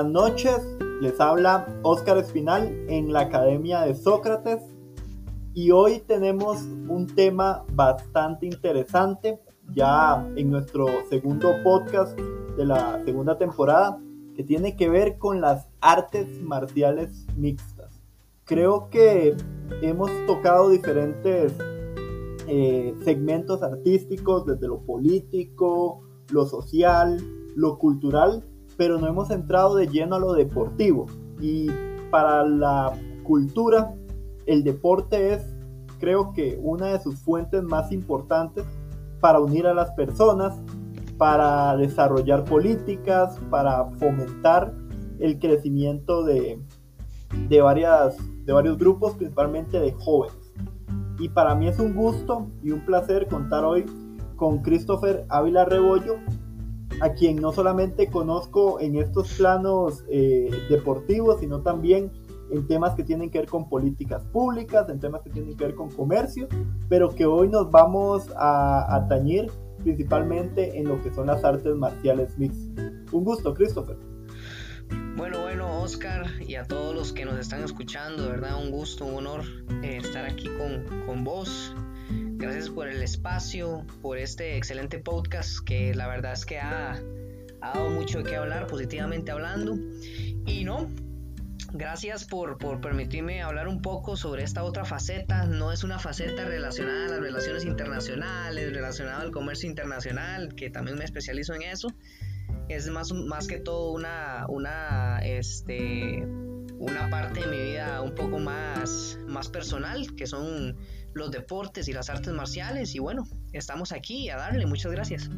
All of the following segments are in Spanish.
Buenas noches, les habla Óscar Espinal en la Academia de Sócrates y hoy tenemos un tema bastante interesante ya en nuestro segundo podcast de la segunda temporada que tiene que ver con las artes marciales mixtas. Creo que hemos tocado diferentes eh, segmentos artísticos desde lo político, lo social, lo cultural pero no hemos entrado de lleno a lo deportivo. Y para la cultura, el deporte es, creo que, una de sus fuentes más importantes para unir a las personas, para desarrollar políticas, para fomentar el crecimiento de, de, varias, de varios grupos, principalmente de jóvenes. Y para mí es un gusto y un placer contar hoy con Christopher Ávila Rebollo, a quien no solamente conozco en estos planos eh, deportivos, sino también en temas que tienen que ver con políticas públicas, en temas que tienen que ver con comercio, pero que hoy nos vamos a atañir principalmente en lo que son las artes marciales mixtas. Un gusto, Christopher. Bueno, bueno, Oscar y a todos los que nos están escuchando, verdad, un gusto, un honor eh, estar aquí con, con vos Gracias por el espacio, por este excelente podcast que la verdad es que ha, dado mucho de qué hablar, positivamente hablando. Y no, Gracias por, por, permitirme hablar un poco sobre esta otra faceta. No es una faceta relacionada a las relaciones internacionales, relacionada al comercio internacional, que también me especializo en eso. Es más, más que todo una, una, este, una parte de mi vida un poco más, más personal, que son los deportes y las artes marciales. Y bueno, estamos aquí a darle. Muchas gracias.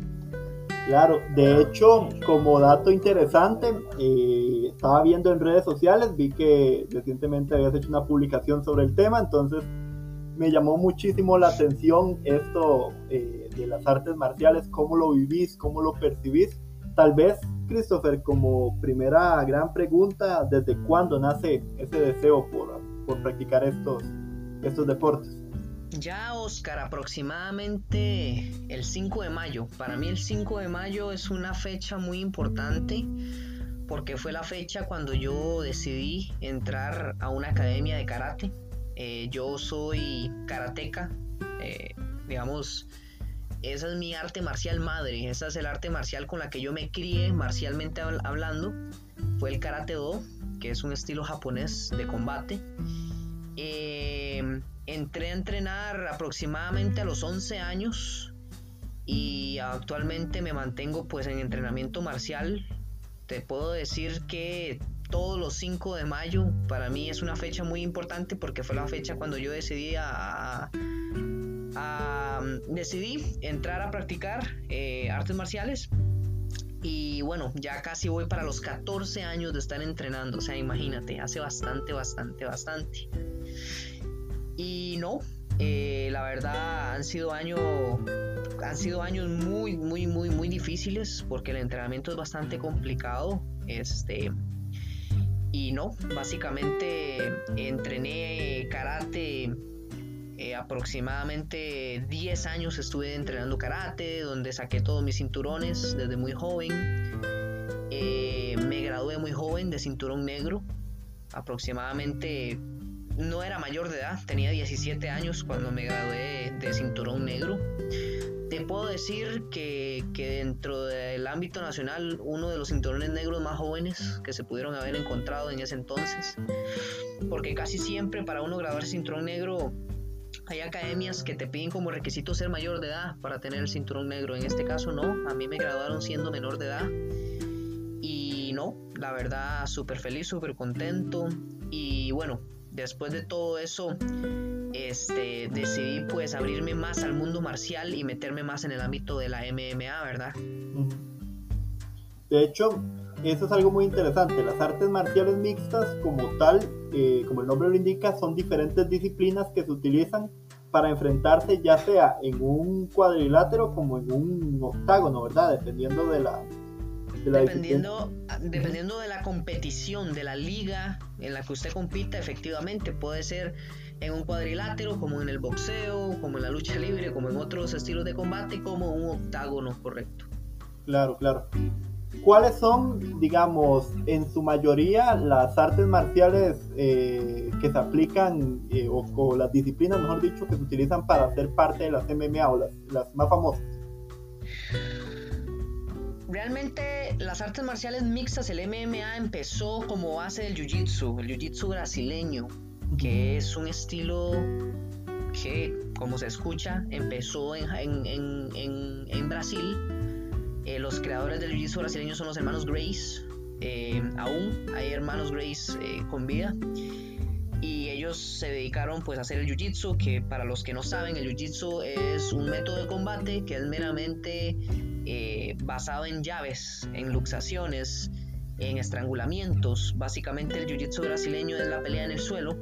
Claro, de hecho, como dato interesante, eh, estaba viendo en redes sociales, vi que recientemente habías hecho una publicación sobre el tema, entonces me llamó muchísimo la atención esto eh, de las artes marciales, cómo lo vivís, cómo lo percibís. Tal vez, Christopher, como primera gran pregunta, ¿desde cuándo nace ese deseo por, por practicar estos, estos deportes? Ya, Oscar, aproximadamente el 5 de mayo. Para mí el 5 de mayo es una fecha muy importante porque fue la fecha cuando yo decidí entrar a una academia de karate. Eh, yo soy karateca, eh, digamos, esa es mi arte marcial madre, esa es el arte marcial con la que yo me crié marcialmente hablando. Fue el karate do, que es un estilo japonés de combate. Entré a entrenar aproximadamente a los 11 años y actualmente me mantengo pues en entrenamiento marcial. Te puedo decir que todos los 5 de mayo para mí es una fecha muy importante porque fue la fecha cuando yo decidí a, decidí entrar a practicar eh, artes marciales y bueno, ya casi voy para los 14 años de estar entrenando, o sea, imagínate, hace bastante, bastante, bastante. Y no, eh, la verdad han sido años han sido años muy muy muy muy difíciles porque el entrenamiento es bastante complicado este y no básicamente entrené karate eh, aproximadamente 10 años estuve entrenando karate donde saqué todos mis cinturones desde muy joven. Eh, me gradué muy joven de cinturón negro aproximadamente no era mayor de edad, tenía 17 años cuando me gradué de cinturón negro. Te puedo decir que, dentro del ámbito nacional, uno de los cinturones negros más jóvenes que se pudieron haber encontrado en ese entonces, porque casi siempre para uno graduarse cinturón negro hay academias que te piden como requisito ser mayor de edad para tener el cinturón negro. En este caso no, a mí me graduaron siendo menor de edad. Y no, la verdad, súper feliz, súper contento. Y bueno, después de todo eso, este, decidí pues abrirme más al mundo marcial y meterme más en el ámbito de la MMA, ¿verdad? De hecho, eso es algo muy interesante. Las artes marciales mixtas, como tal, eh, como el nombre lo indica, son diferentes disciplinas que se utilizan para enfrentarse ya sea en un cuadrilátero como en un octágono, ¿verdad? Dependiendo de la, dependiendo, dependiendo de la competición, de la liga en la que usted compita, efectivamente puede ser en un cuadrilátero, como en el boxeo, como en la lucha libre, como en otros estilos de combate, como un octágono, correcto. Claro, claro. ¿cuáles son, digamos, en su mayoría las artes marciales eh, que se aplican eh, o, las disciplinas, mejor dicho, que se utilizan para ser parte de las MMA o las, más famosas? Realmente las artes marciales mixtas, el MMA empezó como base del Jiu-Jitsu, el Jiu-Jitsu brasileño, que es un estilo que, como se escucha, empezó en, en Brasil eh, los creadores del jiu-jitsu brasileño son los hermanos Grace. Eh, aún hay hermanos Grace eh, con vida. Y ellos se dedicaron pues a hacer el jiu-jitsu, que para los que no saben, el jiu-jitsu es un método de combate que es meramente basado en llaves, en luxaciones, en estrangulamientos. Básicamente el jiu-jitsu brasileño es la pelea en el suelo.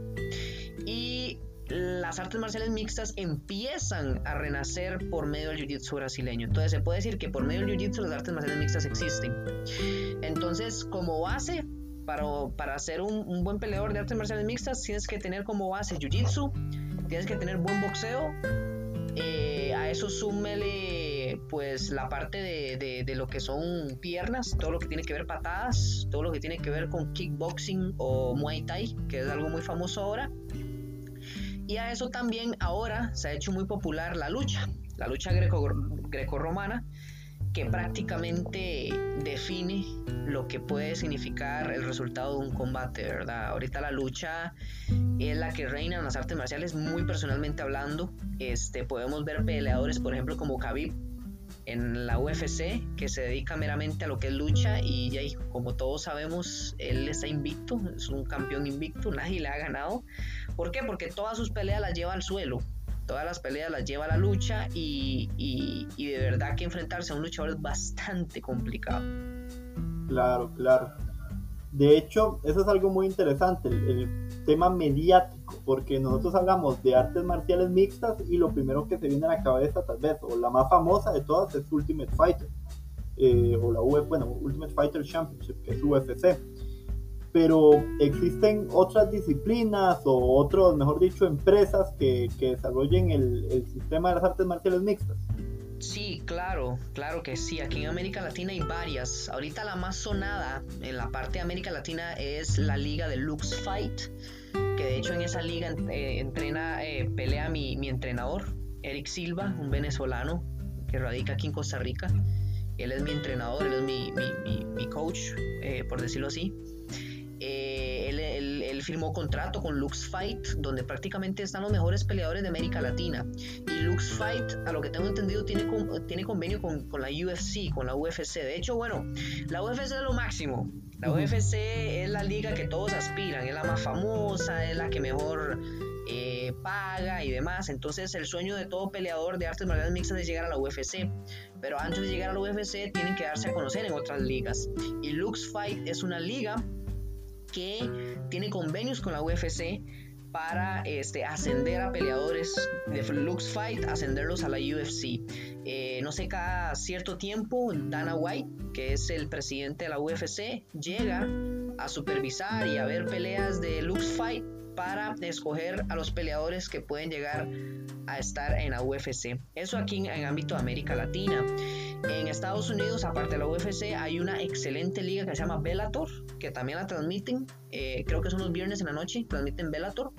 Y las artes marciales mixtas empiezan a renacer por medio del jiu-jitsu brasileño. Entonces se puede decir que por medio del jiu-jitsu las artes marciales mixtas existen. Entonces, como base, para, para ser un, buen peleador de artes marciales mixtas, tienes que tener como base jiu-jitsu, tienes que tener buen boxeo. Eh, a eso súmele pues la parte de, de, lo que son piernas, todo lo que tiene que ver patadas, todo lo que tiene que ver con kickboxing o muay thai, que es algo muy famoso ahora. Y a eso también ahora se ha hecho muy popular la lucha, la lucha greco-romana, que prácticamente define lo que puede significar el resultado de un combate, ¿verdad? Ahorita la lucha es la que reina en las artes marciales, muy personalmente hablando. Este, podemos ver peleadores, por ejemplo, como Khabib en la UFC, que se dedica meramente a lo que es lucha y, y como todos sabemos, él está invicto, es un campeón invicto, nadie le ha ganado. ¿Por qué? Porque todas sus peleas las lleva al suelo, todas las peleas las lleva a la lucha y, de verdad que enfrentarse a un luchador es bastante complicado. Claro, claro. De hecho, eso es algo muy interesante, tema mediático, porque nosotros hablamos de artes marciales mixtas y lo primero que se viene a la cabeza tal vez, o la más famosa de todas es Ultimate Fighter, eh, o la UFC, bueno, Ultimate Fighter Championship, que es UFC pero existen otras disciplinas o otros, mejor dicho, empresas que, desarrollen el, sistema de las artes marciales mixtas. Sí, claro, claro que sí. Aquí en América Latina hay varias. Ahorita la más sonada en la parte de América Latina es la liga de Lux Fight, que de hecho en esa liga eh, entrena, eh, pelea mi, mi entrenador, Eric Silva, un venezolano que radica aquí en Costa Rica. Él es mi entrenador, él es mi, mi, mi, coach, eh, por decirlo así. Eh, él, firmó contrato con Lux Fight, donde prácticamente están los mejores peleadores de América Latina. Y Lux Fight, a lo que tengo entendido, tiene, tiene convenio con, la UFC, con la UFC. De hecho, bueno, la UFC es lo máximo. La UFC es la liga que todos aspiran, es la más famosa, es la que mejor eh, paga y demás. Entonces el sueño de todo peleador de artes marciales mixtas es llegar a la UFC. Pero antes de llegar a la UFC tienen que darse a conocer en otras ligas. Y Lux Fight es una liga que tiene convenios con la UFC para este, ascender a peleadores de Lux Fight, ascenderlos a la UFC. Eh, no sé, cada cierto tiempo Dana White, que es el presidente de la UFC, llega a supervisar y a ver peleas de Lux Fight para escoger a los peleadores que pueden llegar a estar en la UFC. Eso aquí en, ámbito de América Latina. En Estados Unidos, aparte de la UFC, hay una excelente liga que se llama Bellator, que también la transmiten. Eh, creo que son los viernes en la noche, transmiten Bellator.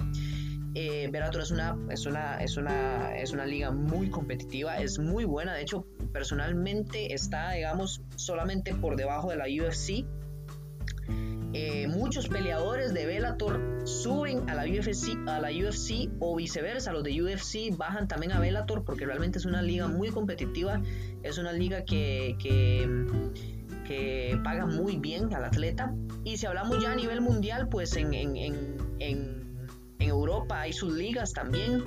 Eh, Bellator es una, es, una, es, una, es una liga muy competitiva, es muy buena. De hecho, personalmente está, digamos, solamente por debajo de la UFC eh, muchos peleadores de Bellator suben a la UFC, a la UFC o viceversa, los de UFC bajan también a Bellator porque realmente es una liga muy competitiva, es una liga que, que, que paga muy bien al atleta. Y si hablamos ya a nivel mundial, pues en, en, en, en Europa hay sus ligas también.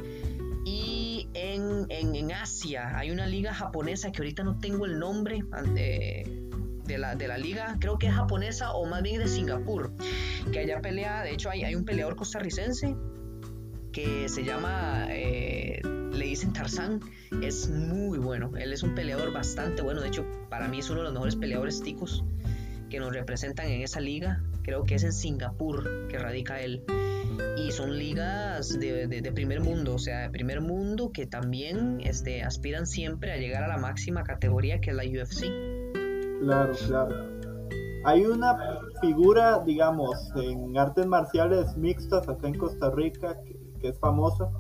Y en, en, Asia hay una liga japonesa que ahorita no tengo el nombre. De la, de la liga, creo que es japonesa o más bien de Singapur, que allá pelea, de hecho hay, hay un peleador costarricense que se llama, eh, le dicen Tarzán, es muy bueno, él es un peleador bastante bueno, de hecho para mí es uno de los mejores peleadores ticos que nos representan en esa liga, creo que es en Singapur que radica él. Y son ligas de, de, de, primer mundo, o sea, de primer mundo que también este, aspiran siempre a llegar a la máxima categoría que es la UFC. Claro, claro. Hay una figura, digamos, en artes marciales mixtas acá en Costa Rica que, es famosa.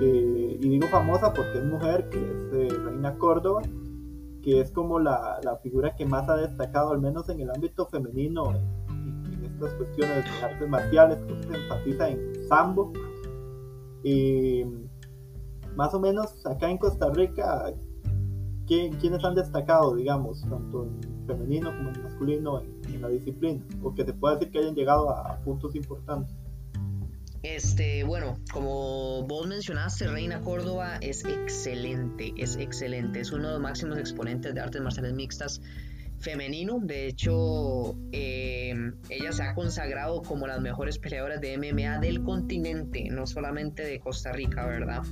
Eh, y digo famosa porque es mujer, que es eh, Reina Córdoba, que es como la, figura que más ha destacado, al menos en el ámbito femenino, en, estas cuestiones de artes marciales, que se enfatiza en sambo. Y más o menos acá en Costa Rica, ¿quiénes han destacado, digamos, tanto en femenino como en masculino en, la disciplina? O que se decir que hayan llegado a, puntos importantes. Este, bueno, como vos mencionaste, Reina Córdoba es excelente, es excelente, es uno de los máximos exponentes de artes marciales mixtas femenino. De hecho, em, ella se ha consagrado como las mejores peleadoras de MMA del continente, no solamente de Costa Rica, ¿verdad?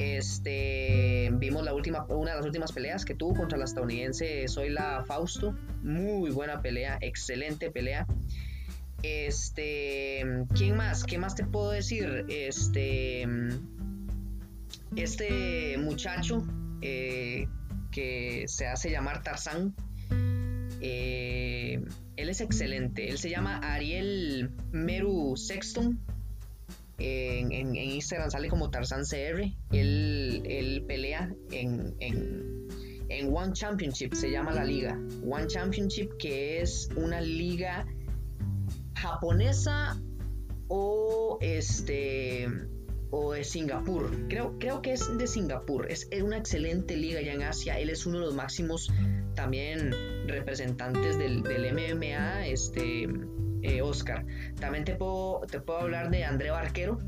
Este, vimos la última, una de las últimas peleas que tuvo contra la estadounidense Zoila Fausto. Muy buena pelea, excelente pelea. Este, ¿quién más? ¿Qué más te puedo decir? Este, este muchacho eh, que se hace llamar Tarzán. Eh, él es excelente. Él se llama Ariel Meru Sexton en, Instagram sale como Tarzan CR. Él, pelea en, en, One Championship, se llama la liga. One Championship, que es una liga japonesa o este o de Singapur. Creo, creo que es de Singapur. Es, una excelente liga ya en Asia. Él es uno de los máximos también representantes del, del MMA. Este eh, Oscar. También te puedo, te puedo hablar de André Barquero,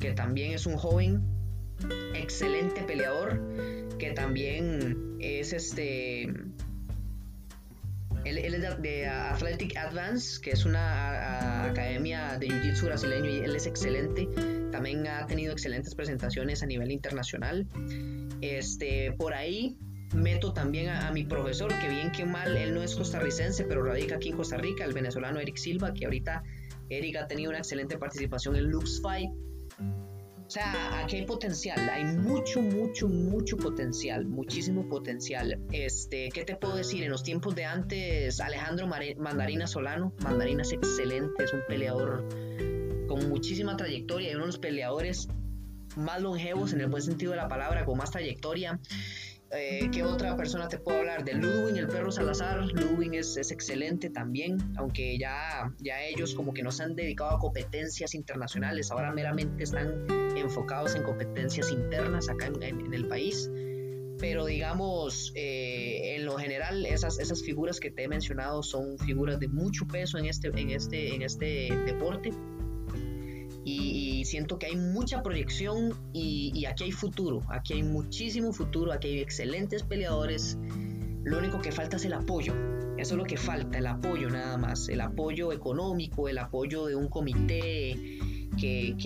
que también es un joven excelente peleador, que también es este... Él, es de, Athletic Advance, que es una academia de Jiu-Jitsu brasileño y él es excelente. También ha tenido excelentes presentaciones a nivel internacional. Este, por ahí meto también a, mi profesor, que bien que mal, él no es costarricense, pero radica aquí en Costa Rica, el venezolano Eric Silva, que ahorita Eric ha tenido una excelente participación en Lux Fight. O sea, aquí hay potencial, hay mucho, mucho, mucho potencial, muchísimo potencial. Este, ¿qué te puedo decir? En los tiempos de antes, Alejandro Mandarina Solano, Mandarina es excelente, es un peleador con muchísima trayectoria y uno de los peleadores más longevos en el buen sentido de la palabra, con más trayectoria. Eh, ¿Qué otra persona te puedo hablar? De Ludwig, el perro Salazar. Ludwig es, es, excelente también, aunque ya, ya ellos como que no se han dedicado a competencias internacionales, ahora meramente están enfocados en competencias internas acá en, el país. Pero digamos, eh, en lo general, esas, esas figuras que te he mencionado son figuras de mucho peso en este, en este, en este deporte siento que hay mucha proyección y, aquí hay futuro, aquí hay muchísimo futuro, aquí hay excelentes peleadores, lo único que falta es el apoyo, eso es lo que falta, el apoyo nada más, el apoyo económico, el apoyo de un comité que,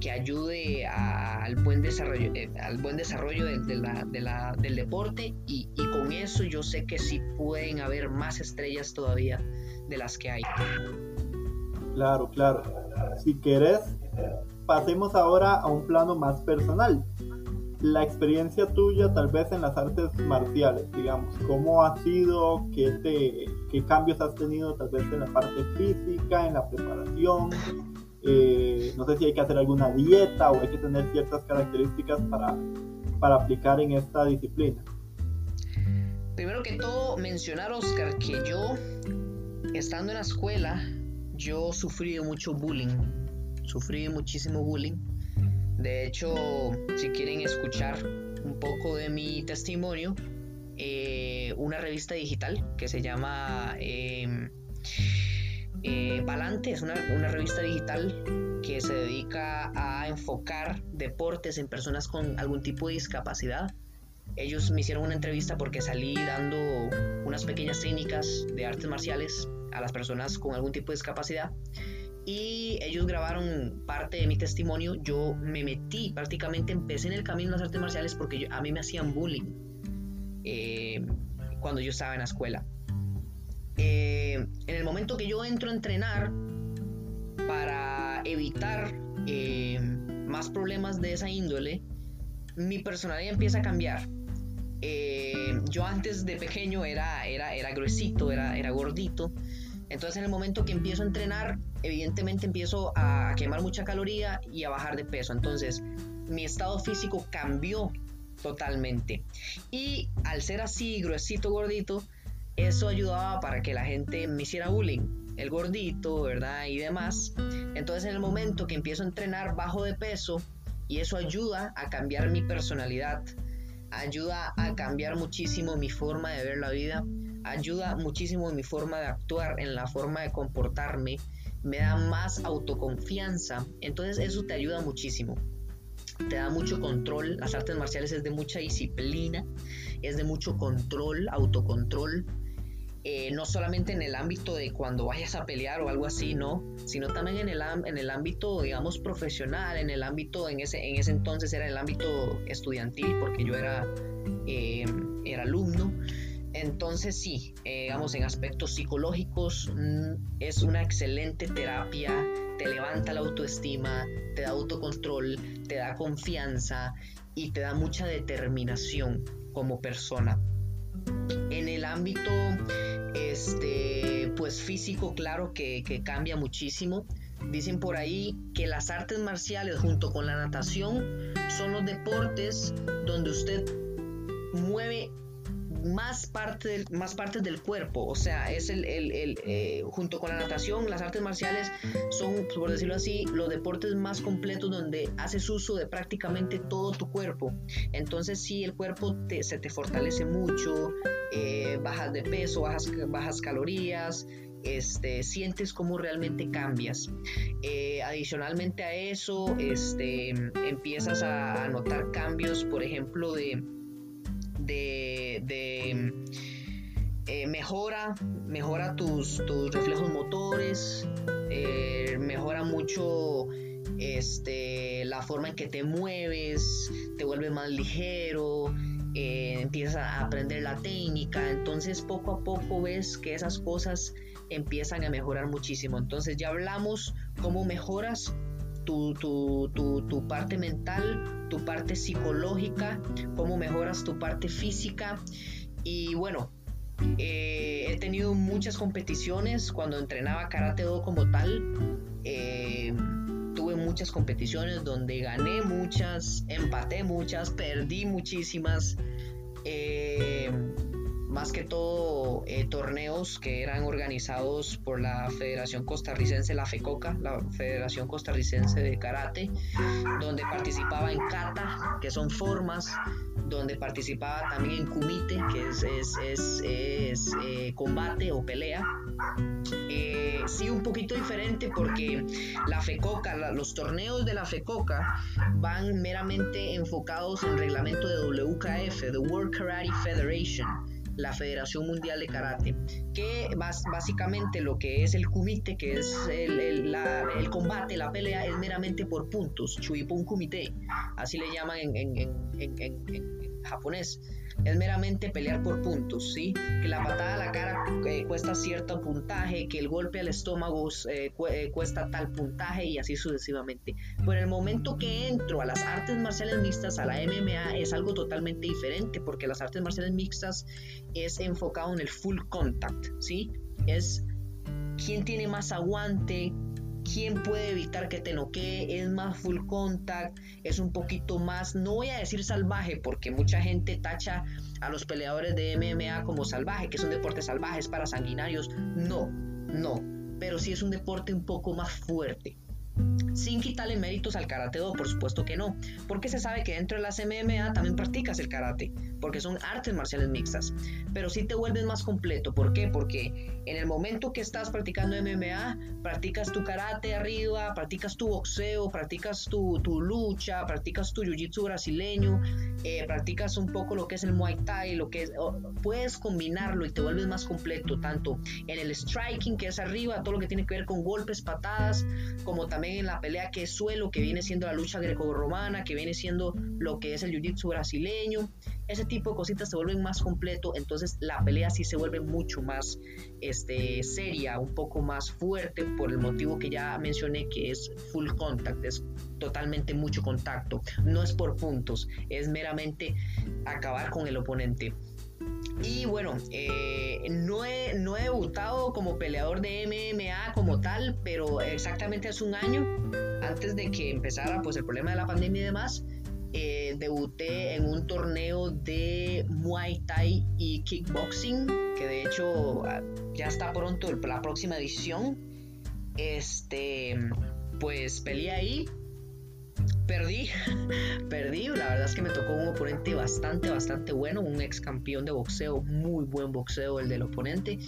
que, ayude al buen desarrollo, eh, al buen desarrollo del deporte y, y con eso yo sé que sí pueden haber más estrellas todavía de las que hay. Claro, claro. Si querés, pasemos ahora a un plano más personal. La experiencia tuya tal vez en las artes marciales, digamos, ¿cómo ha sido? ¿Qué, te, qué cambios has tenido tal vez en la parte física, en la preparación? Eh, no sé si hay que hacer alguna dieta o hay que tener ciertas características para, para aplicar en esta disciplina. Primero que todo, mencionar, Oscar, que yo, estando en la escuela, yo sufrí mucho bullying sufrí muchísimo bullying. De hecho, si quieren escuchar un poco de mi testimonio, eh, una revista digital que se llama eh, eh, Palante, es una, una, revista digital que se dedica a enfocar deportes en personas con algún tipo de discapacidad. Ellos me hicieron una entrevista porque salí dando unas pequeñas técnicas de artes marciales a las personas con algún tipo de discapacidad y ellos grabaron parte de mi testimonio. Yo me metí, prácticamente empecé en el camino de las artes marciales porque a mí me hacían bullying eh, cuando yo estaba en la escuela. Eh, en el momento que yo entro a entrenar para evitar eh, más problemas de esa índole, mi personalidad empieza a cambiar. yo antes de pequeño era, era, era gruesito, era, era gordito. Entonces en el momento que empiezo a entrenar, evidentemente empiezo a quemar mucha caloría y a bajar de peso. Entonces mi estado físico cambió totalmente. Y al ser así, gruesito, gordito, eso ayudaba para que la gente me hiciera bullying, el gordito, ¿verdad? Y demás. Entonces en el momento que empiezo a entrenar bajo de peso, y eso ayuda a cambiar mi personalidad, ayuda a cambiar muchísimo mi forma de ver la vida, ayuda muchísimo mi forma de actuar, en la forma de comportarme, me da más autoconfianza, entonces eso te ayuda muchísimo. Te da mucho control, las artes marciales es de mucha disciplina, es de mucho control, autocontrol, eh, no solamente en el ámbito de cuando vayas a pelear o algo así, ¿no? Sino también en el, en el ámbito, digamos, profesional, en el ámbito, en ese, en ese entonces era el ámbito estudiantil, porque yo era, eh, era alumno. Entonces sí, eh, digamos, en aspectos psicológicos mm, es una excelente terapia, te levanta la autoestima, te da autocontrol, te da confianza y te da mucha determinación como persona. En el ámbito este, pues físico, claro que, que cambia muchísimo. Dicen por ahí que las artes marciales junto con la natación son los deportes donde usted mueve más, parte más partes del cuerpo. O sea, es el, eh, junto con la natación, las artes marciales son, por decirlo así, los deportes más completos donde haces uso de prácticamente todo tu cuerpo. Entonces, si el cuerpo se te fortalece mucho, eh, bajas de peso, bajas, bajas calorías. Este, sientes cómo realmente cambias. Eh, adicionalmente a eso, este, empiezas a notar cambios, por ejemplo, de, de, eh, mejora, mejora tus, tus reflejos motores, eh, mejora mucho este, la forma en que te mueves, te vuelve más ligero, eh, empiezas a aprender la técnica, entonces poco a poco ves que esas cosas empiezan a mejorar muchísimo. Entonces ya hablamos cómo mejoras tu, parte mental, tu parte psicológica, cómo mejoras tu parte física. Y bueno, eh, he tenido muchas competiciones cuando entrenaba karate do como tal. Eh, tuve muchas competiciones donde gané muchas, empaté muchas, perdí muchísimas. Eh, más que todo eh, torneos que eran organizados por la Federación Costarricense, la FECOCA, la Federación Costarricense de Karate, donde participaba en kata, que son formas, donde participaba también en kumite, que es, es, es, eh, combate o pelea. Eh, sí, un poquito diferente porque la FECOCA, los torneos de la FECOCA van meramente enfocados en reglamento de WKF, the World Karate Federation la Federación Mundial de Karate, que básicamente lo que es el kumite, que es el, combate, la pelea, es meramente por puntos, chuipun kumite, así le llaman en japonés es meramente pelear por puntos, ¿sí? Que la patada a la cara eh, cuesta cierto puntaje, que el golpe al estómago eh, eh, cuesta tal puntaje y así sucesivamente. Pero el momento que entro a las artes marciales mixtas, a la MMA, es algo totalmente diferente porque las artes marciales mixtas es enfocado en el full contact, ¿sí? Es quién tiene más aguante, quién puede evitar que te noquee, es más full contact, es un poquito más, no voy a decir salvaje, porque mucha gente tacha a los peleadores de MMA como salvaje, que es un deporte salvaje, es para sanguinarios. No, no, pero sí es un deporte un poco más fuerte. Sin quitarle méritos al karate por supuesto que no, porque se sabe que dentro de las MMA también practicas el karate, porque son artes marciales mixtas, pero sí te vuelves más completo, ¿por qué? Porque en el momento que estás practicando MMA, practicas tu karate arriba, practicas tu boxeo, practicas tu, lucha, practicas tu jiu-jitsu brasileño, eh, practicas un poco lo que es el muay thai, lo que es, puedes combinarlo y te vuelves más completo, tanto en el striking, que es arriba, todo lo que tiene que ver con golpes, patadas, como también en la pelea que es suelo, que viene siendo la lucha greco-romana, que viene siendo lo que es el jiu-jitsu brasileño, ese tipo de cositas se vuelven más completo, entonces la pelea sí se vuelve mucho más este, seria, un poco más fuerte por el motivo que ya mencioné que es full contact, es totalmente mucho contacto, no es por puntos, es meramente acabar con el oponente. Y bueno, eh, no, he, no he debutado como peleador de MMA como tal, pero exactamente hace un año, antes de que empezara pues el problema de la pandemia y demás, eh, debuté en un torneo de Muay Thai y Kickboxing, que de hecho ah, ya está pronto la próxima edición. Este, pues peleé ahí. Perdí, perdí, la verdad es que me tocó un oponente bastante, bastante bueno, un ex campeón de boxeo, muy buen boxeo el del oponente,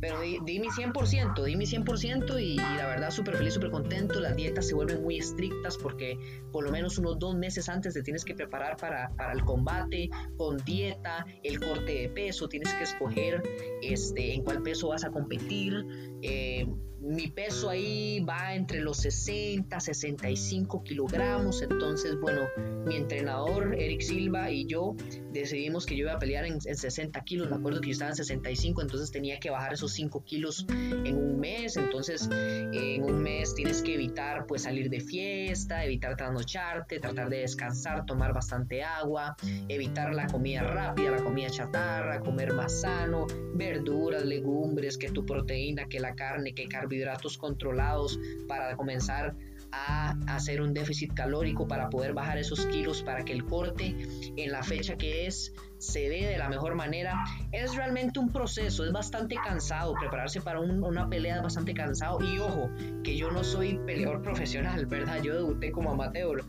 pero di, mi 100%, di mi 100% y, y la verdad súper feliz, súper contento, las dietas se vuelven muy estrictas porque por lo menos unos dos meses antes te tienes que preparar para, para el combate, con dieta, el corte de peso, tienes que escoger este, en cuál peso vas a competir, eh, mi peso ahí va entre los 60, 65 kilogramos. Entonces, bueno, mi entrenador Eric Silva y yo decidimos que yo iba a pelear en, 60 kilos. Me acuerdo que yo estaba en 65, entonces tenía que bajar esos 5 kilos en un mes. Entonces, en un mes tienes que evitar pues salir de fiesta, evitar trasnocharte, tratar de descansar, tomar bastante agua, evitar la comida rápida, la comida chatarra, comer más sano, verduras, legumbres, que tu proteína, que la carne, que carbohidratos carbohidratos controlados para comenzar a hacer un déficit calórico para poder bajar esos kilos para que el corte en la fecha que es se dé de la mejor manera. Es realmente un proceso, es bastante cansado, prepararse para una pelea es bastante cansado y ojo, que yo no soy peleador profesional, ¿verdad? Yo debuté como amateur.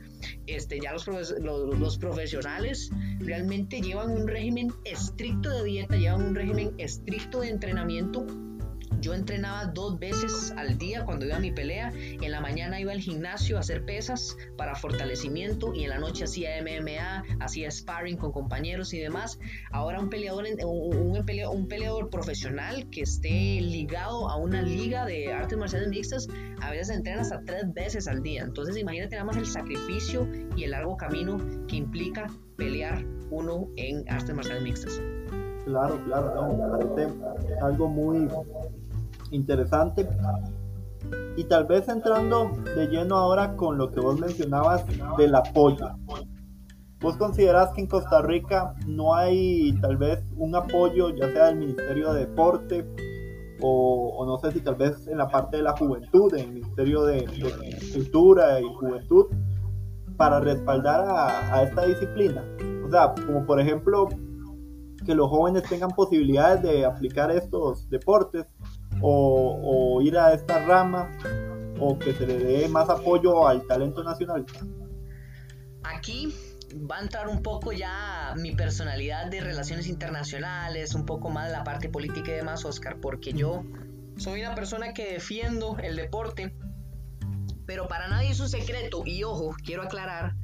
Este, ya los, los, los profesionales realmente llevan un régimen estricto de dieta, llevan un régimen estricto de entrenamiento yo entrenaba dos veces al día cuando iba a mi pelea. En la mañana iba al gimnasio a hacer pesas para fortalecimiento y en la noche hacía MMA, hacía sparring con compañeros y demás. Ahora un peleador, un, peleador profesional que esté ligado a una liga de artes marciales mixtas, a veces entrena hasta tres veces al día. Entonces imagínate nada más el sacrificio y el largo camino que implica pelear uno en artes marciales mixtas. Claro, claro, no, algo muy interesante. Y tal vez entrando de lleno ahora con lo que vos mencionabas del apoyo. ¿Vos considerás que en Costa Rica no hay tal vez un apoyo, ya sea del Ministerio de Deporte o, no sé si tal vez en la parte de la juventud, en el Ministerio de, Cultura y Juventud, para respaldar a, a esta disciplina? O sea, como por ejemplo que los jóvenes tengan posibilidades de aplicar estos deportes o, ir a esta rama o que se le dé más apoyo al talento nacional? Aquí va a entrar un poco ya mi personalidad de relaciones internacionales, un poco más la parte política y demás, Oscar, porque yo soy una persona que defiendo el deporte, pero para nadie es un secreto, y ojo, quiero aclarar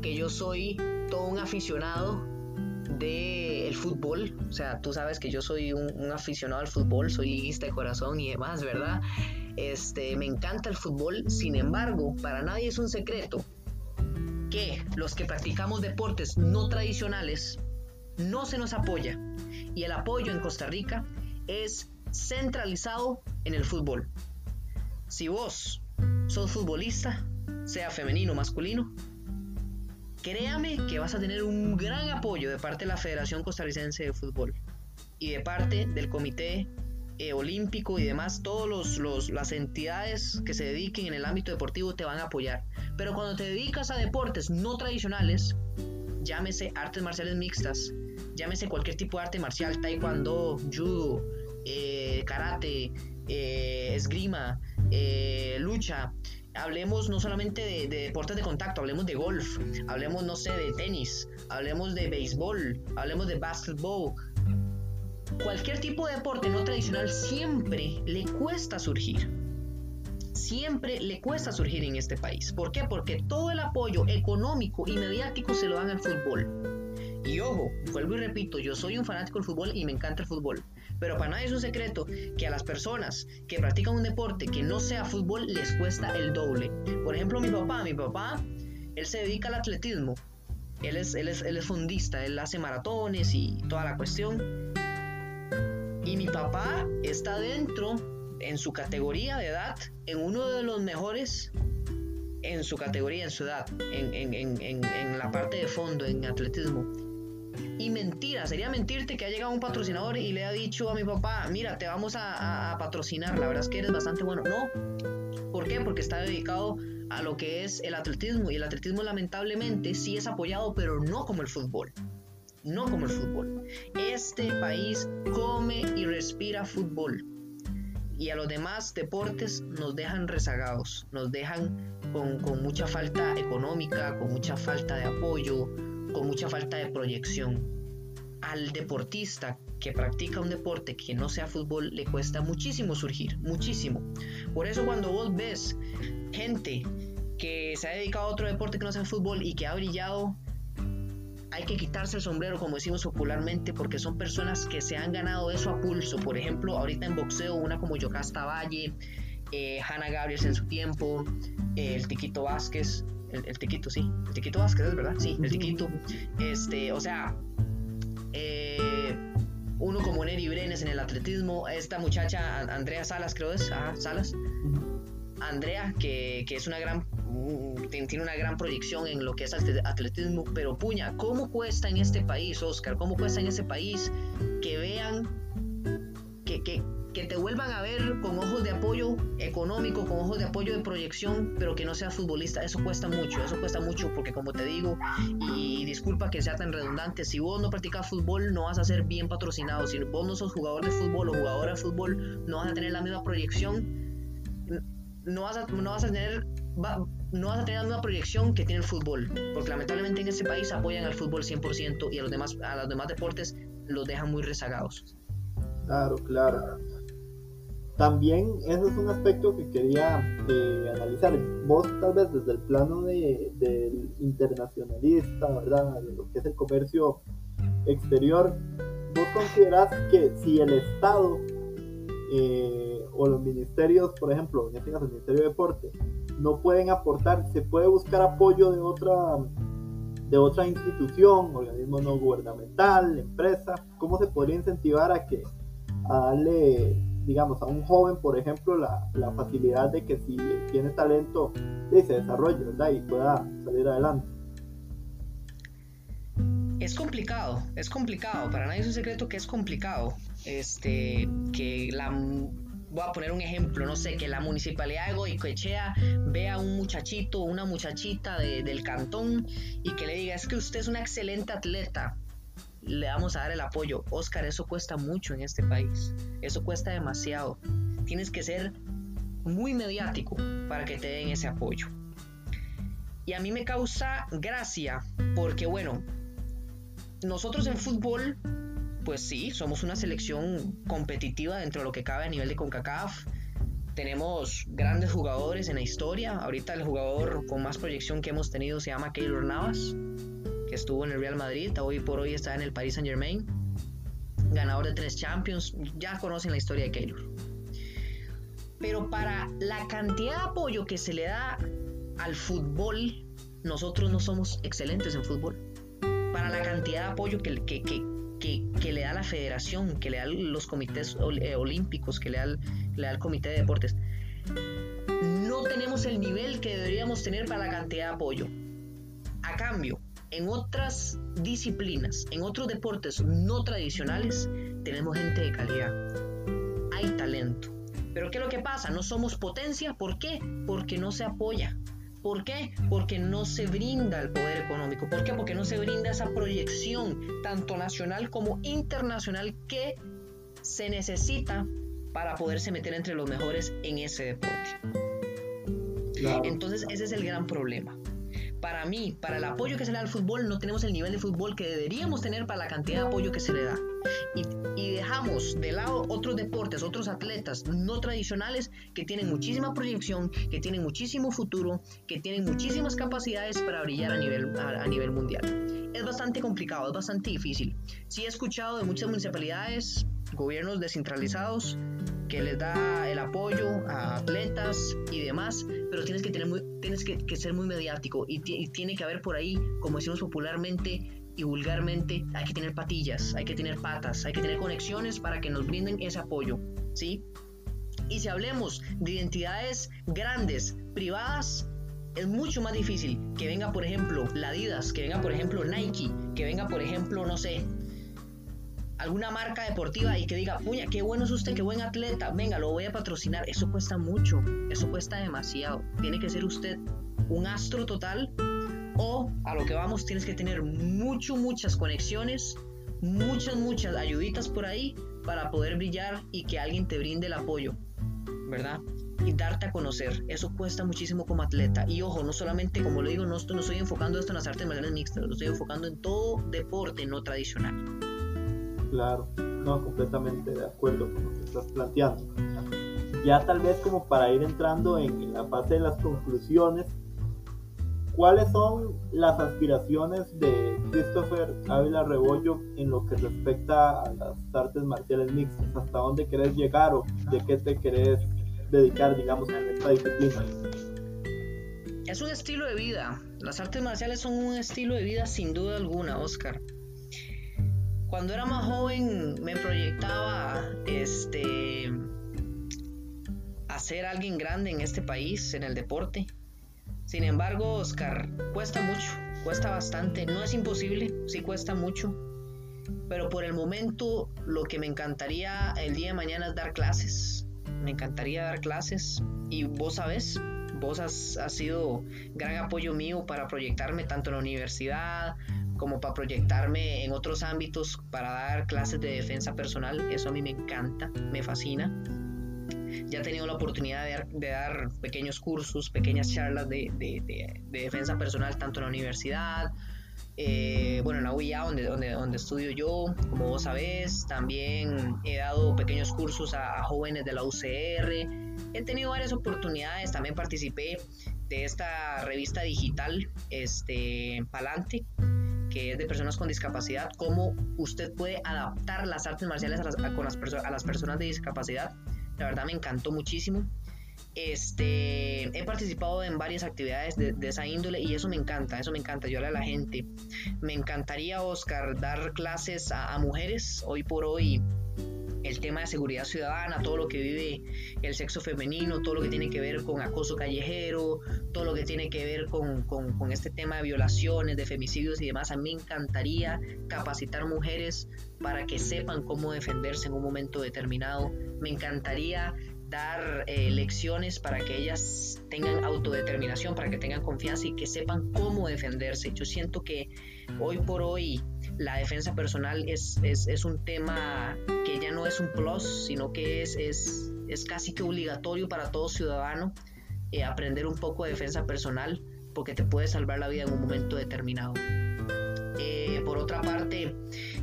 que yo soy todo un aficionado del fútbol, o sea, tú sabes que yo soy un, aficionado al fútbol, soy liguista de corazón y demás, ¿verdad? Este, me encanta el fútbol, sin embargo, para nadie es un secreto que los que practicamos deportes no tradicionales no se nos apoya y el apoyo en Costa Rica es centralizado en el fútbol. Si vos sos futbolista, sea femenino o masculino, créame que vas a tener un gran apoyo de parte de la Federación Costarricense de Fútbol y de parte del Comité eh, Olímpico y demás, todas las entidades que se dediquen en el ámbito deportivo te van a apoyar. Pero cuando te dedicas a deportes no tradicionales, llámese artes marciales mixtas, llámese cualquier tipo de arte marcial, taekwondo, judo, eh, karate, eh, esgrima, lucha, hablemos no solamente de, deportes de contacto, hablemos de golf, hablemos, no sé, de tenis, hablemos de béisbol, hablemos de básquetbol. Cualquier tipo de deporte no tradicional siempre le cuesta surgir. Siempre le cuesta surgir en este país. ¿Por qué? Porque todo el apoyo económico y mediático se lo dan al fútbol. Y ojo, vuelvo y repito, yo soy un fanático del fútbol y me encanta el fútbol. Pero para nadie es un secreto que a las personas que practican un deporte que no sea fútbol les cuesta el doble. Por ejemplo, mi papá, mi papá, él se dedica al atletismo. Él es, él es, él es fundista, él hace maratones y toda la cuestión. Y mi papá está dentro, en su categoría de edad, en uno de los mejores en su categoría, en su edad, en, en, en, en la parte de fondo, en atletismo. Y mentira, sería mentirte que ha llegado un patrocinador y le ha dicho a mi papá, mira, te vamos a, patrocinar, la verdad es que eres bastante bueno. No, ¿por qué? Porque está dedicado a lo que es el atletismo y el atletismo lamentablemente sí es apoyado, pero no como el fútbol. No como el fútbol. Este país come y respira fútbol y a los demás deportes nos dejan rezagados, nos dejan con, mucha falta económica, con mucha falta de apoyo, mucha falta de proyección. Al deportista que practica un deporte que no sea fútbol le cuesta muchísimo surgir, muchísimo. Por eso cuando vos ves gente que se ha dedicado a otro deporte que no sea fútbol y que ha brillado hay que quitarse el sombrero, como decimos popularmente, porque son personas que se han ganado eso a pulso. Por ejemplo, ahorita en boxeo, una como Yocasta Valle, eh, Hanna Gabriels en su tiempo, el Tiquito Vázquez, el, Tiquito, sí, el Tiquito Vázquez, ¿es verdad? Sí, el Tiquito. Este, o sea, eh, uno como Neri Brenes en el atletismo, esta muchacha Andrea Salas, creo es, ah, Salas. Andrea, que, que es una gran tiene una gran proyección en lo que es atletismo, pero puña, ¿cómo cuesta en este país, Oscar? ¿Cómo cuesta en este país que vean, que, que, que te vuelvan a ver con ojos de apoyo económico, con ojos de apoyo de proyección, pero que no seas futbolista? Eso cuesta mucho, eso cuesta mucho porque como te digo, y disculpa que sea tan redundante, si vos no practicas fútbol no vas a ser bien patrocinado, si vos no sos jugador de fútbol o jugadora de fútbol no vas a tener la misma proyección no vas a, no vas a tener no vas a tener una proyección que tiene el fútbol, porque lamentablemente en este país apoyan al fútbol 100% y a los demás, a los demás deportes los dejan muy rezagados. Claro, claro. También ese es un aspecto que quería eh, analizar. Vos tal vez desde el plano de, del internacionalista, ¿verdad? De lo que es el comercio exterior, vos considerás que si el Estado eh, o los ministerios, por ejemplo, en este caso el Ministerio de Deporte, no pueden aportar, se puede buscar apoyo de otra, de otra institución, organismo no gubernamental, empresa, ¿cómo se podría incentivar a que a darle, digamos, a un joven, por ejemplo, la, la facilidad de que si tiene talento, se desarrolle, ¿verdad? Y pueda salir adelante. Es complicado, es complicado, para nadie es un secreto que es complicado, este, que la voy a poner un ejemplo, no sé, que la municipalidad de Goicoechea vea a un muchachito o una muchachita del cantón y que le diga, es que usted es una excelente atleta, le vamos a dar el apoyo. Oscar, eso cuesta mucho en este país, eso cuesta demasiado. Tienes que ser muy mediático para que te den ese apoyo. Y a mí me causa gracia porque, bueno, nosotros en fútbol pues sí, somos una selección competitiva dentro de lo que cabe a nivel de CONCACAF. Tenemos grandes jugadores en la historia. Ahorita el jugador con más proyección que hemos tenido se llama Keylor Navas, estuvo en el Real Madrid, hoy por hoy está en el Paris Saint Germain, ganador de tres Champions. Ya conocen la historia de Keylor. Pero para la cantidad de apoyo que se le da al fútbol, nosotros no somos excelentes en fútbol. Para la cantidad de apoyo que, que, que, le da la federación, que le da los comités eh, olímpicos, que le da, le da el comité de deportes. No tenemos el nivel que deberíamos tener para la cantidad de apoyo. A cambio, en otras disciplinas, en otros deportes no tradicionales, tenemos gente de calidad. Hay talento. Pero ¿qué es lo que pasa? No somos potencia. ¿Por qué? Porque no se apoya. ¿Por qué? Porque no se brinda el poder económico. ¿Por qué? Porque no se brinda esa proyección, tanto nacional como internacional, que se necesita para poderse meter entre los mejores en ese deporte. Entonces ese es el gran problema para mí, para el apoyo que se le da al fútbol, no tenemos el nivel de fútbol que deberíamos tener para la cantidad de apoyo que se le da. Y, dejamos de lado otros deportes, otros atletas no tradicionales que tienen muchísima proyección, que tienen muchísimo futuro, que tienen muchísimas capacidades para brillar a nivel, a, nivel mundial. Es bastante complicado, es bastante difícil. Sí he escuchado de muchas municipalidades, gobiernos descentralizados, que les da el apoyo a atletas y demás, pero tienes que, tener muy, tienes que, ser muy mediático y, tiene que haber por ahí, como decimos popularmente y vulgarmente, hay que tener patillas, hay que tener patas, hay que tener conexiones para que nos brinden ese apoyo, ¿sí? Y si hablemos de identidades grandes, privadas, es mucho más difícil que venga, por ejemplo, la Adidas, que venga, por ejemplo, Nike, que venga, por ejemplo, no sé, alguna marca deportiva y que diga, puña, qué bueno es usted, qué buen atleta, venga, lo voy a patrocinar. Eso cuesta mucho, eso cuesta demasiado. Tiene que ser usted un astro total o a lo que vamos tienes que tener mucho, muchas conexiones, muchas, muchas ayuditas por ahí para poder brillar y que alguien te brinde el apoyo, ¿verdad? y darte a conocer. Eso cuesta muchísimo como atleta. Y ojo, no solamente, como lo digo, no, no estoy enfocando esto en las artes marciales mixtas, lo estoy enfocando en todo deporte no tradicional. Claro, no, completamente de acuerdo con lo que estás planteando. Ya tal vez como para ir entrando en, la fase de las conclusiones, ¿cuáles son las aspiraciones de Christopher Ávila Rebollo en lo que respecta a las artes marciales mixtas? ¿Hasta dónde querés llegar o de qué te querés dedicar, digamos, a esta disciplina? Es un estilo de vida. Las artes marciales son un estilo de vida sin duda alguna, Oscar. Cuando era más joven me proyectaba este a ser alguien grande en este país, en el deporte. Sin embargo, Oscar, cuesta mucho, cuesta bastante. No es imposible, sí cuesta mucho. Pero por el momento lo que me encantaría el día de mañana es dar clases me encantaría dar clases y vos sabes, vos has, has, sido gran apoyo mío para proyectarme tanto en la universidad como para proyectarme en otros ámbitos para dar clases de defensa personal. Eso a mí me encanta, me fascina. Ya he tenido la oportunidad de dar, pequeños cursos, pequeñas charlas de, de, de defensa personal tanto en la universidad eh, bueno, en la UIA, donde, donde, donde estudio yo, como vos sabés, también he dado pequeños cursos a, jóvenes de la UCR, he tenido varias oportunidades, también participé de esta revista digital, este, Palante, que es de personas con discapacidad, cómo usted puede adaptar las artes marciales a las, con las a las personas de discapacidad. La verdad me encantó muchísimo. Este, he participado en varias actividades de, esa índole y eso me encanta, eso me encanta, ayudar a la gente. Me encantaría, Oscar, dar clases a, mujeres. Hoy por hoy el tema de seguridad ciudadana, todo lo que vive el sexo femenino, todo lo que tiene que ver con acoso callejero, todo lo que tiene que ver con, con, este tema de violaciones, de femicidios y demás. A mí me encantaría capacitar mujeres para que sepan cómo defenderse en un momento determinado. Me encantaría dar eh, lecciones para que ellas tengan autodeterminación, para que tengan confianza y que sepan cómo defenderse. Yo siento que hoy por hoy la defensa personal es, es, un tema que ya no es un plus, sino que es, es, es casi que obligatorio para todo ciudadano eh, aprender un poco de defensa personal porque te puede salvar la vida en un momento determinado. Eh, por otra parte,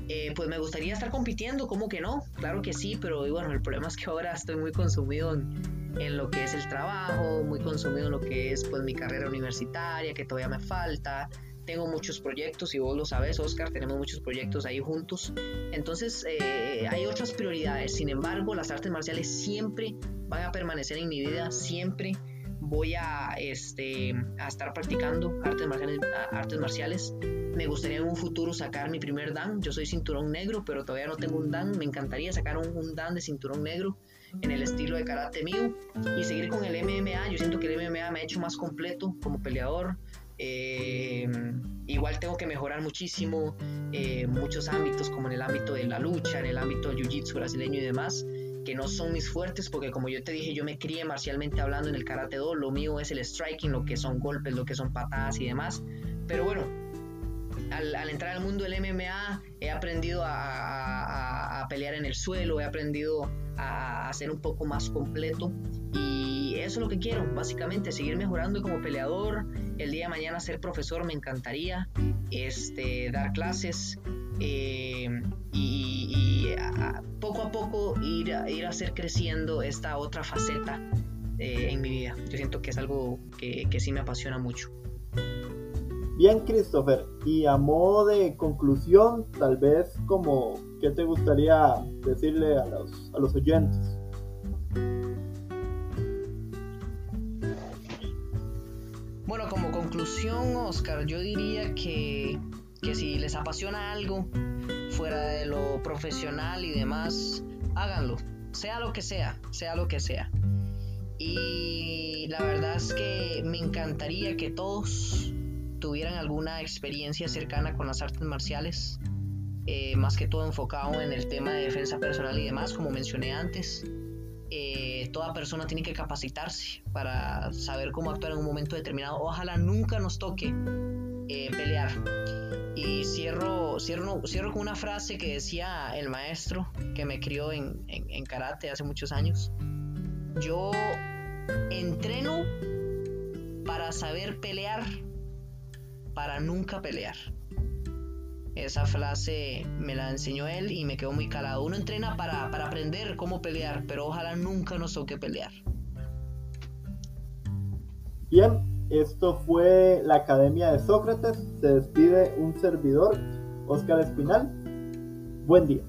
eh, pues me gustaría estar compitiendo, ¿cómo que no? Claro que sí, pero bueno, el problema es que ahora estoy muy consumido en, lo que es el trabajo, muy consumido en lo que es pues mi carrera universitaria, que todavía me falta. Tengo muchos proyectos y vos lo sabes, Oscar, tenemos muchos proyectos ahí juntos. Entonces eh, hay otras prioridades. Sin embargo, las artes marciales siempre van a permanecer en mi vida, siempre voy a, este, a estar practicando artes marciales, artes marciales me gustaría en un futuro sacar mi primer dan. Yo soy cinturón negro, pero todavía no tengo un dan. Me encantaría sacar un, dan de cinturón negro en el estilo de karate mío y seguir con el MMA. Yo siento que el MMA me ha hecho más completo como peleador. Eh, igual tengo que mejorar muchísimo eh, muchos ámbitos, como en el ámbito de la lucha, en el ámbito del jiu-jitsu brasileño y demás, que no son mis fuertes, porque como yo te dije, yo me crié marcialmente hablando en el karate do. Lo mío es el striking, lo que son golpes, lo que son patadas y demás. Pero bueno, al, entrar al mundo del MMA he aprendido a, pelear en el suelo, he aprendido a, ser un poco más completo y eso es lo que quiero, básicamente, seguir mejorando como peleador, el día de mañana ser profesor me encantaría, este, dar clases eh, y, poco a poco ir, ir a hacer creciendo esta otra faceta eh, en mi vida. Yo siento que es algo que, que sí me apasiona mucho. Bien, Christopher, y a modo de conclusión, tal vez como, ¿qué te gustaría decirle a los, a los oyentes? Bueno, como conclusión, Oscar, yo diría que, que si les apasiona algo fuera de lo profesional y demás, háganlo, sea lo que sea, sea lo que sea. Y la verdad es que me encantaría que todos tuvieran alguna experiencia cercana con las artes marciales, eh, más que todo enfocado en el tema de defensa personal y demás, como mencioné antes. Eh, toda persona tiene que capacitarse para saber cómo actuar en un momento determinado. Ojalá nunca nos toque eh, pelear. Y cierro, cierro, cierro con una frase que decía el maestro que me crió en, en karate hace muchos años. Yo entreno para saber pelear, para nunca pelear. Esa frase me la enseñó él y me quedó muy calado. Uno entrena para, para aprender cómo pelear, pero ojalá nunca nos toque pelear. Bien, esto fue la Academia de Sócrates. Se despide un servidor, Oscar Espinal. Buen día.